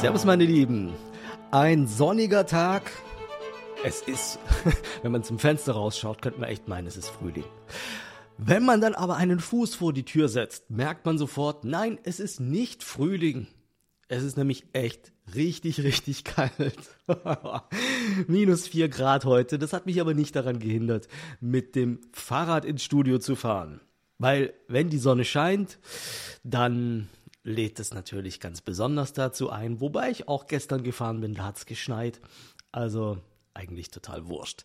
Servus, meine Lieben. Ein sonniger Tag. Es ist, wenn man zum Fenster rausschaut, könnte man echt meinen, es ist Frühling. Wenn man dann aber einen Fuß vor die Tür setzt, merkt man sofort, nein, es ist nicht Frühling. Es ist nämlich echt richtig, richtig kalt. Minus vier Grad heute. Das hat mich aber nicht daran gehindert, mit dem Fahrrad ins Studio zu fahren. Weil wenn die Sonne scheint, dann lädt es natürlich ganz besonders dazu ein. Wobei ich auch gestern gefahren bin, da hat es geschneit. Also eigentlich total wurscht.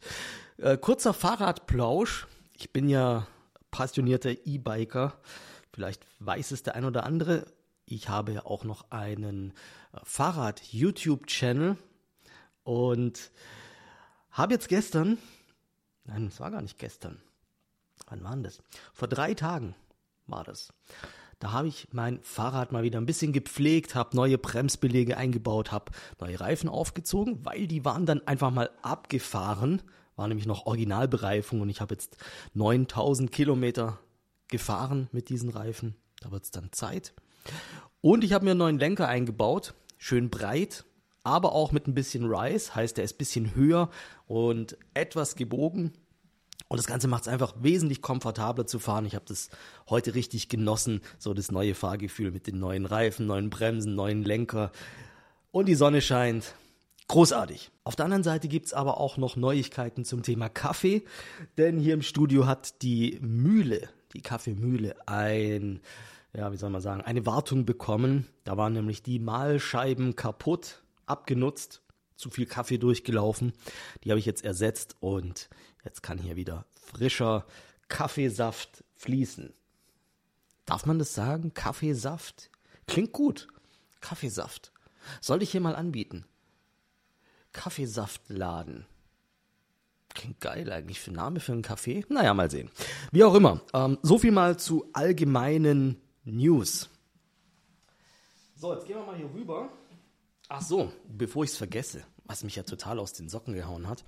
Äh, kurzer Fahrradplausch. Ich bin ja passionierter E-Biker. Vielleicht weiß es der ein oder andere. Ich habe ja auch noch einen äh, Fahrrad-YouTube-Channel und habe jetzt gestern, nein, es war gar nicht gestern, wann war denn das? Vor drei Tagen war das. Da habe ich mein Fahrrad mal wieder ein bisschen gepflegt, habe neue Bremsbelege eingebaut, habe neue Reifen aufgezogen, weil die waren dann einfach mal abgefahren, war nämlich noch Originalbereifung und ich habe jetzt 9000 Kilometer gefahren mit diesen Reifen. Da wird es dann Zeit. Und ich habe mir einen neuen Lenker eingebaut, schön breit, aber auch mit ein bisschen Rise, heißt er ist ein bisschen höher und etwas gebogen. Und das Ganze macht es einfach wesentlich komfortabler zu fahren. Ich habe das heute richtig genossen, so das neue Fahrgefühl mit den neuen Reifen, neuen Bremsen, neuen Lenker. Und die Sonne scheint. Großartig. Auf der anderen Seite gibt es aber auch noch Neuigkeiten zum Thema Kaffee, denn hier im Studio hat die Mühle, die Kaffeemühle, ein, ja, wie soll man sagen, eine Wartung bekommen. Da waren nämlich die Mahlscheiben kaputt, abgenutzt, zu viel Kaffee durchgelaufen. Die habe ich jetzt ersetzt und Jetzt kann hier wieder frischer Kaffeesaft fließen. Darf man das sagen? Kaffeesaft? Klingt gut. Kaffeesaft. Soll ich hier mal anbieten? Kaffeesaftladen. Klingt geil eigentlich für Name für einen Kaffee. Naja, mal sehen. Wie auch immer. Ähm, so viel mal zu allgemeinen News. So, jetzt gehen wir mal hier rüber. Ach so, bevor ich es vergesse was mich ja total aus den Socken gehauen hat.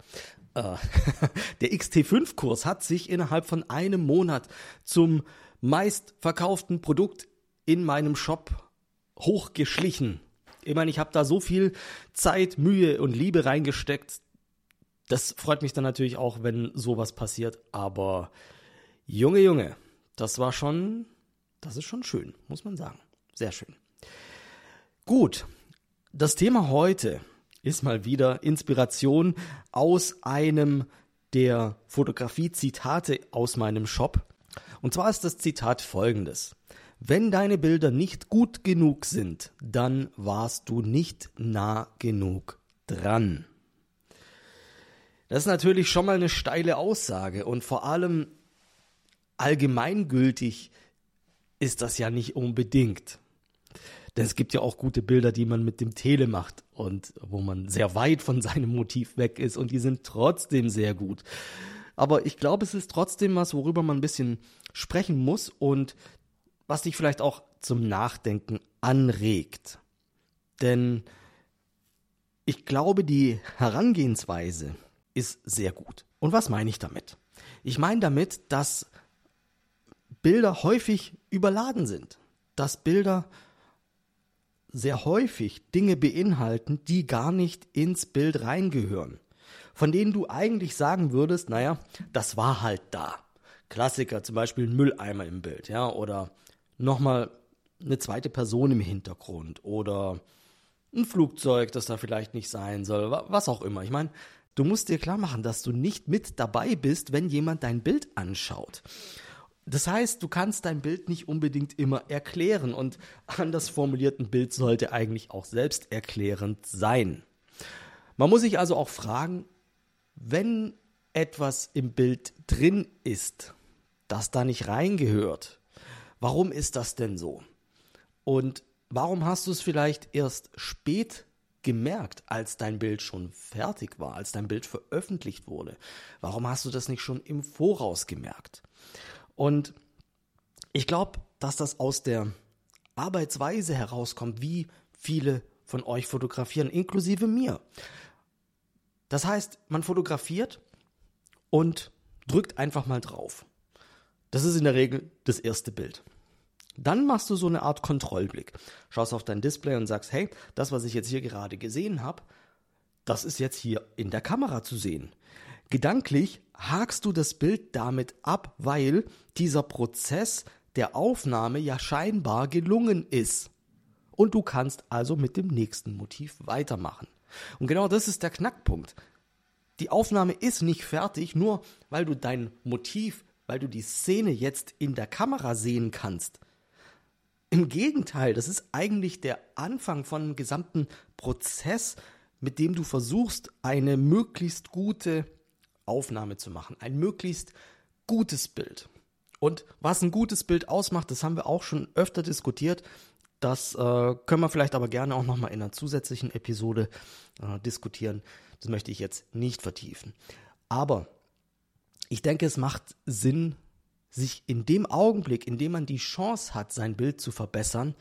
Äh, der XT5-Kurs hat sich innerhalb von einem Monat zum meistverkauften Produkt in meinem Shop hochgeschlichen. Ich meine, ich habe da so viel Zeit, Mühe und Liebe reingesteckt. Das freut mich dann natürlich auch, wenn sowas passiert. Aber Junge, Junge, das war schon, das ist schon schön, muss man sagen. Sehr schön. Gut, das Thema heute ist mal wieder Inspiration aus einem der Fotografie-Zitate aus meinem Shop. Und zwar ist das Zitat folgendes. Wenn deine Bilder nicht gut genug sind, dann warst du nicht nah genug dran. Das ist natürlich schon mal eine steile Aussage und vor allem allgemeingültig ist das ja nicht unbedingt. Denn es gibt ja auch gute Bilder, die man mit dem Tele macht und wo man sehr weit von seinem Motiv weg ist und die sind trotzdem sehr gut. Aber ich glaube, es ist trotzdem was, worüber man ein bisschen sprechen muss und was dich vielleicht auch zum Nachdenken anregt. Denn ich glaube, die Herangehensweise ist sehr gut. Und was meine ich damit? Ich meine damit, dass Bilder häufig überladen sind. Dass Bilder sehr häufig Dinge beinhalten, die gar nicht ins Bild reingehören. Von denen du eigentlich sagen würdest, naja, das war halt da. Klassiker, zum Beispiel ein Mülleimer im Bild, ja, oder nochmal eine zweite Person im Hintergrund oder ein Flugzeug, das da vielleicht nicht sein soll, was auch immer. Ich meine, du musst dir klar machen, dass du nicht mit dabei bist, wenn jemand dein Bild anschaut. Das heißt, du kannst dein Bild nicht unbedingt immer erklären und anders formuliert ein Bild sollte eigentlich auch selbsterklärend sein. Man muss sich also auch fragen, wenn etwas im Bild drin ist, das da nicht reingehört, warum ist das denn so? Und warum hast du es vielleicht erst spät gemerkt, als dein Bild schon fertig war, als dein Bild veröffentlicht wurde? Warum hast du das nicht schon im Voraus gemerkt? Und ich glaube, dass das aus der Arbeitsweise herauskommt, wie viele von euch fotografieren, inklusive mir. Das heißt, man fotografiert und drückt einfach mal drauf. Das ist in der Regel das erste Bild. Dann machst du so eine Art Kontrollblick. Schaust auf dein Display und sagst, hey, das, was ich jetzt hier gerade gesehen habe, das ist jetzt hier in der Kamera zu sehen. Gedanklich hakst du das Bild damit ab, weil dieser Prozess der Aufnahme ja scheinbar gelungen ist. Und du kannst also mit dem nächsten Motiv weitermachen. Und genau das ist der Knackpunkt. Die Aufnahme ist nicht fertig, nur weil du dein Motiv, weil du die Szene jetzt in der Kamera sehen kannst. Im Gegenteil, das ist eigentlich der Anfang von einem gesamten Prozess, mit dem du versuchst, eine möglichst gute Aufnahme zu machen. Ein möglichst gutes Bild. Und was ein gutes Bild ausmacht, das haben wir auch schon öfter diskutiert. Das äh, können wir vielleicht aber gerne auch nochmal in einer zusätzlichen Episode äh, diskutieren. Das möchte ich jetzt nicht vertiefen. Aber ich denke, es macht Sinn, sich in dem Augenblick, in dem man die Chance hat, sein Bild zu verbessern,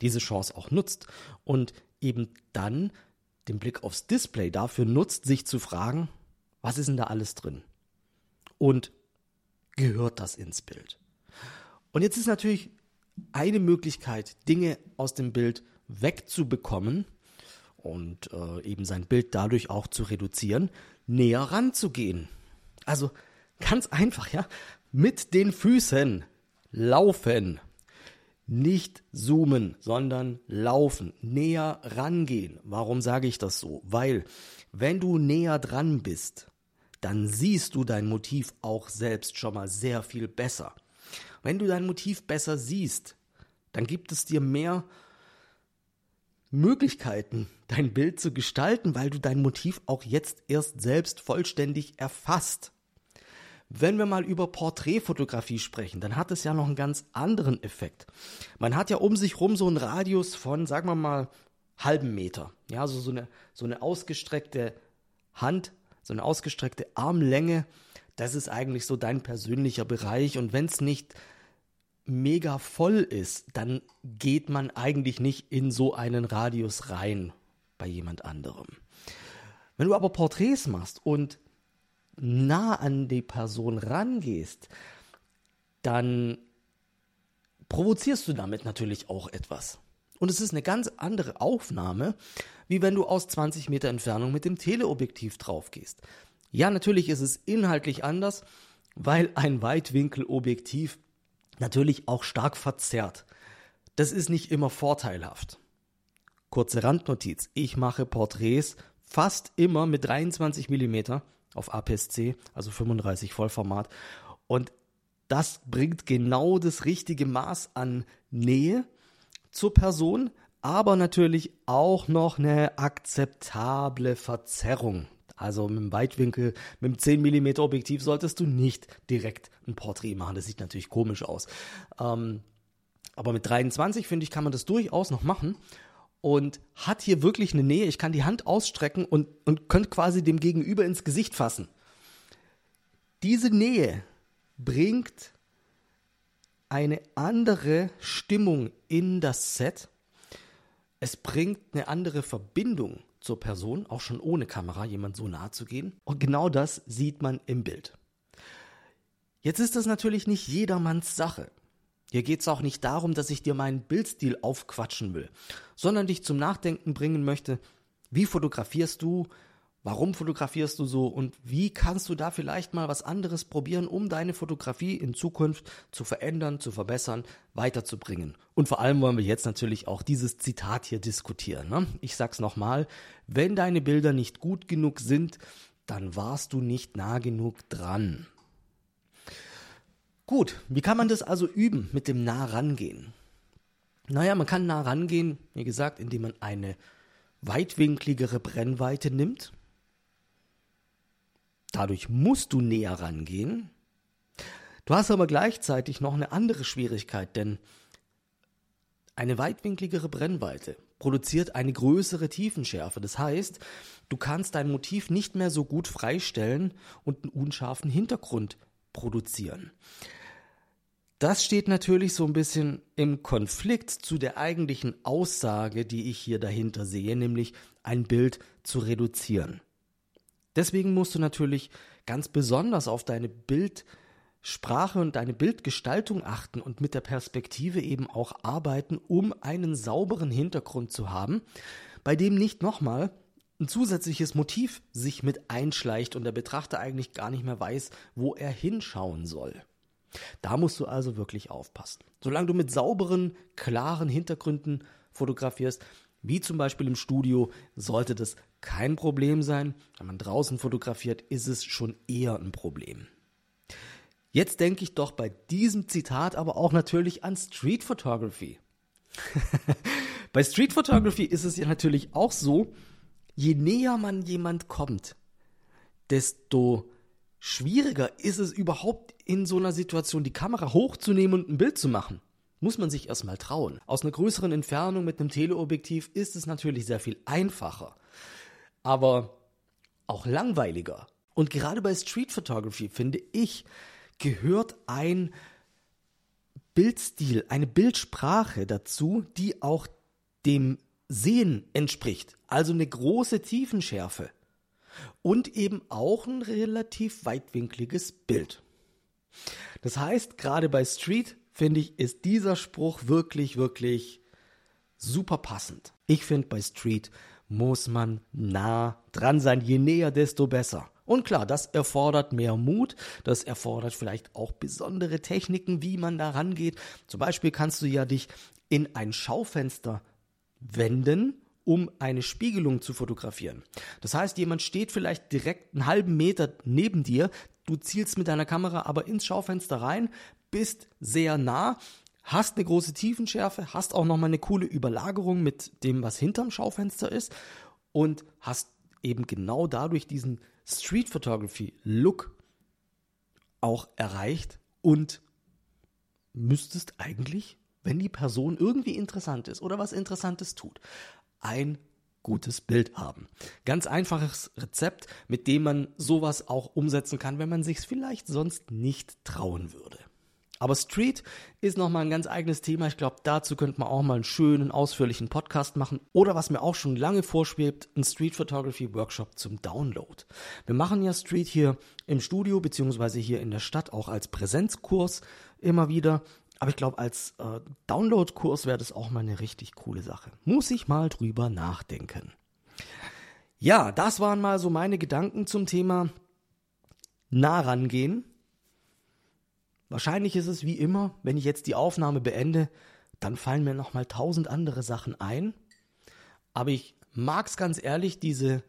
diese Chance auch nutzt und eben dann den Blick aufs Display dafür nutzt, sich zu fragen, was ist denn da alles drin? Und gehört das ins Bild? Und jetzt ist natürlich eine Möglichkeit, Dinge aus dem Bild wegzubekommen und äh, eben sein Bild dadurch auch zu reduzieren, näher ranzugehen. Also ganz einfach, ja, mit den Füßen laufen. Nicht zoomen, sondern laufen, näher rangehen. Warum sage ich das so? Weil, wenn du näher dran bist, dann siehst du dein Motiv auch selbst schon mal sehr viel besser. Wenn du dein Motiv besser siehst, dann gibt es dir mehr Möglichkeiten, dein Bild zu gestalten, weil du dein Motiv auch jetzt erst selbst vollständig erfasst. Wenn wir mal über Porträtfotografie sprechen, dann hat es ja noch einen ganz anderen Effekt. Man hat ja um sich rum so einen Radius von, sagen wir mal, halben Meter. Ja, also so eine, so eine ausgestreckte Hand, so eine ausgestreckte Armlänge. Das ist eigentlich so dein persönlicher Bereich. Und wenn es nicht mega voll ist, dann geht man eigentlich nicht in so einen Radius rein bei jemand anderem. Wenn du aber Porträts machst und nah an die Person rangehst, dann provozierst du damit natürlich auch etwas. Und es ist eine ganz andere Aufnahme, wie wenn du aus 20 Meter Entfernung mit dem Teleobjektiv drauf gehst. Ja, natürlich ist es inhaltlich anders, weil ein Weitwinkelobjektiv natürlich auch stark verzerrt. Das ist nicht immer vorteilhaft. Kurze Randnotiz. Ich mache Porträts fast immer mit 23 Millimeter auf APS-C, also 35 Vollformat. Und das bringt genau das richtige Maß an Nähe zur Person, aber natürlich auch noch eine akzeptable Verzerrung. Also mit dem Weitwinkel, mit dem 10 mm Objektiv solltest du nicht direkt ein Porträt machen. Das sieht natürlich komisch aus. Ähm, aber mit 23 finde ich, kann man das durchaus noch machen und hat hier wirklich eine Nähe. Ich kann die Hand ausstrecken und, und könnte quasi dem Gegenüber ins Gesicht fassen. Diese Nähe bringt eine andere Stimmung in das Set. Es bringt eine andere Verbindung zur Person, auch schon ohne Kamera, jemand so nahe zu gehen. Und genau das sieht man im Bild. Jetzt ist das natürlich nicht jedermanns Sache. Hier geht es auch nicht darum, dass ich dir meinen Bildstil aufquatschen will, sondern dich zum Nachdenken bringen möchte, wie fotografierst du, warum fotografierst du so und wie kannst du da vielleicht mal was anderes probieren, um deine Fotografie in Zukunft zu verändern, zu verbessern, weiterzubringen. Und vor allem wollen wir jetzt natürlich auch dieses Zitat hier diskutieren. Ne? Ich sag's nochmal, wenn deine Bilder nicht gut genug sind, dann warst du nicht nah genug dran. Gut, wie kann man das also üben mit dem nah rangehen? Naja, man kann nah rangehen, wie gesagt, indem man eine weitwinkligere Brennweite nimmt. Dadurch musst du näher rangehen. Du hast aber gleichzeitig noch eine andere Schwierigkeit, denn eine weitwinkligere Brennweite produziert eine größere Tiefenschärfe. Das heißt, du kannst dein Motiv nicht mehr so gut freistellen und einen unscharfen Hintergrund produzieren. Das steht natürlich so ein bisschen im Konflikt zu der eigentlichen Aussage, die ich hier dahinter sehe, nämlich ein Bild zu reduzieren. Deswegen musst du natürlich ganz besonders auf deine Sprache und deine Bildgestaltung achten und mit der Perspektive eben auch arbeiten, um einen sauberen Hintergrund zu haben, bei dem nicht nochmal ein zusätzliches Motiv sich mit einschleicht und der Betrachter eigentlich gar nicht mehr weiß, wo er hinschauen soll. Da musst du also wirklich aufpassen. Solange du mit sauberen, klaren Hintergründen fotografierst, wie zum Beispiel im Studio, sollte das kein Problem sein. Wenn man draußen fotografiert, ist es schon eher ein Problem. Jetzt denke ich doch bei diesem Zitat aber auch natürlich an Street Photography. bei Street Photography ist es ja natürlich auch so, je näher man jemand kommt, desto schwieriger ist es überhaupt in so einer Situation die Kamera hochzunehmen und ein Bild zu machen. Muss man sich erstmal trauen. Aus einer größeren Entfernung mit einem Teleobjektiv ist es natürlich sehr viel einfacher, aber auch langweiliger. Und gerade bei Street Photography finde ich, gehört ein Bildstil, eine Bildsprache dazu, die auch dem Sehen entspricht. Also eine große Tiefenschärfe. Und eben auch ein relativ weitwinkliges Bild. Das heißt, gerade bei Street, finde ich, ist dieser Spruch wirklich, wirklich super passend. Ich finde, bei Street muss man nah dran sein. Je näher, desto besser. Und klar, das erfordert mehr Mut, das erfordert vielleicht auch besondere Techniken, wie man da rangeht. Zum Beispiel kannst du ja dich in ein Schaufenster wenden, um eine Spiegelung zu fotografieren. Das heißt, jemand steht vielleicht direkt einen halben Meter neben dir, du zielst mit deiner Kamera aber ins Schaufenster rein, bist sehr nah, hast eine große Tiefenschärfe, hast auch nochmal eine coole Überlagerung mit dem, was hinterm Schaufenster ist und hast eben genau dadurch diesen Street Photography Look auch erreicht und müsstest eigentlich wenn die Person irgendwie interessant ist oder was Interessantes tut, ein gutes Bild haben. Ganz einfaches Rezept, mit dem man sowas auch umsetzen kann, wenn man sich vielleicht sonst nicht trauen würde. Aber Street ist nochmal ein ganz eigenes Thema. Ich glaube, dazu könnte man auch mal einen schönen, ausführlichen Podcast machen. Oder was mir auch schon lange vorschwebt, ein Street Photography Workshop zum Download. Wir machen ja Street hier im Studio, beziehungsweise hier in der Stadt auch als Präsenzkurs immer wieder. Aber ich glaube, als äh, Download-Kurs wäre das auch mal eine richtig coole Sache. Muss ich mal drüber nachdenken. Ja, das waren mal so meine Gedanken zum Thema nah rangehen. Wahrscheinlich ist es wie immer, wenn ich jetzt die Aufnahme beende, dann fallen mir noch mal tausend andere Sachen ein. Aber ich mag es ganz ehrlich, diese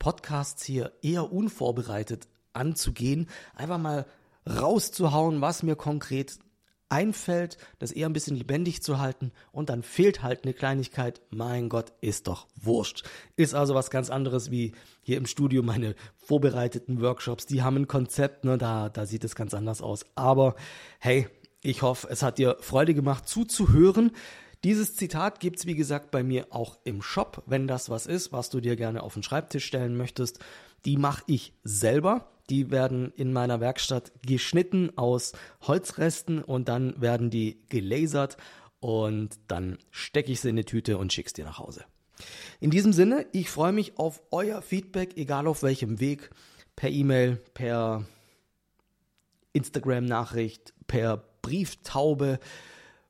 Podcasts hier eher unvorbereitet anzugehen, einfach mal rauszuhauen, was mir konkret einfällt, das eher ein bisschen lebendig zu halten und dann fehlt halt eine Kleinigkeit. Mein Gott, ist doch wurscht. Ist also was ganz anderes wie hier im Studio meine vorbereiteten Workshops. Die haben ein Konzept, ne, da, da sieht es ganz anders aus. Aber hey, ich hoffe, es hat dir Freude gemacht zuzuhören. Dieses Zitat gibt's wie gesagt bei mir auch im Shop, wenn das was ist, was du dir gerne auf den Schreibtisch stellen möchtest. Die mache ich selber. Die werden in meiner Werkstatt geschnitten aus Holzresten und dann werden die gelasert und dann stecke ich sie in eine Tüte und schick's dir nach Hause. In diesem Sinne, ich freue mich auf euer Feedback, egal auf welchem Weg, per E-Mail, per Instagram-Nachricht, per Brieftaube,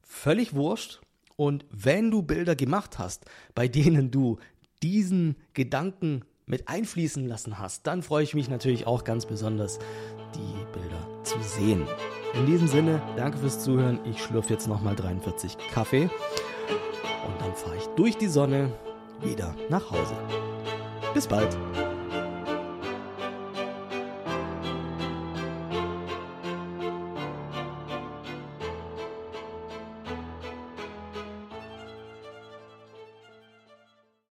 völlig wurscht. Und wenn du Bilder gemacht hast, bei denen du diesen Gedanken mit einfließen lassen hast, dann freue ich mich natürlich auch ganz besonders, die Bilder zu sehen. In diesem Sinne, danke fürs Zuhören. Ich schlürfe jetzt nochmal 43 Kaffee und dann fahre ich durch die Sonne wieder nach Hause. Bis bald.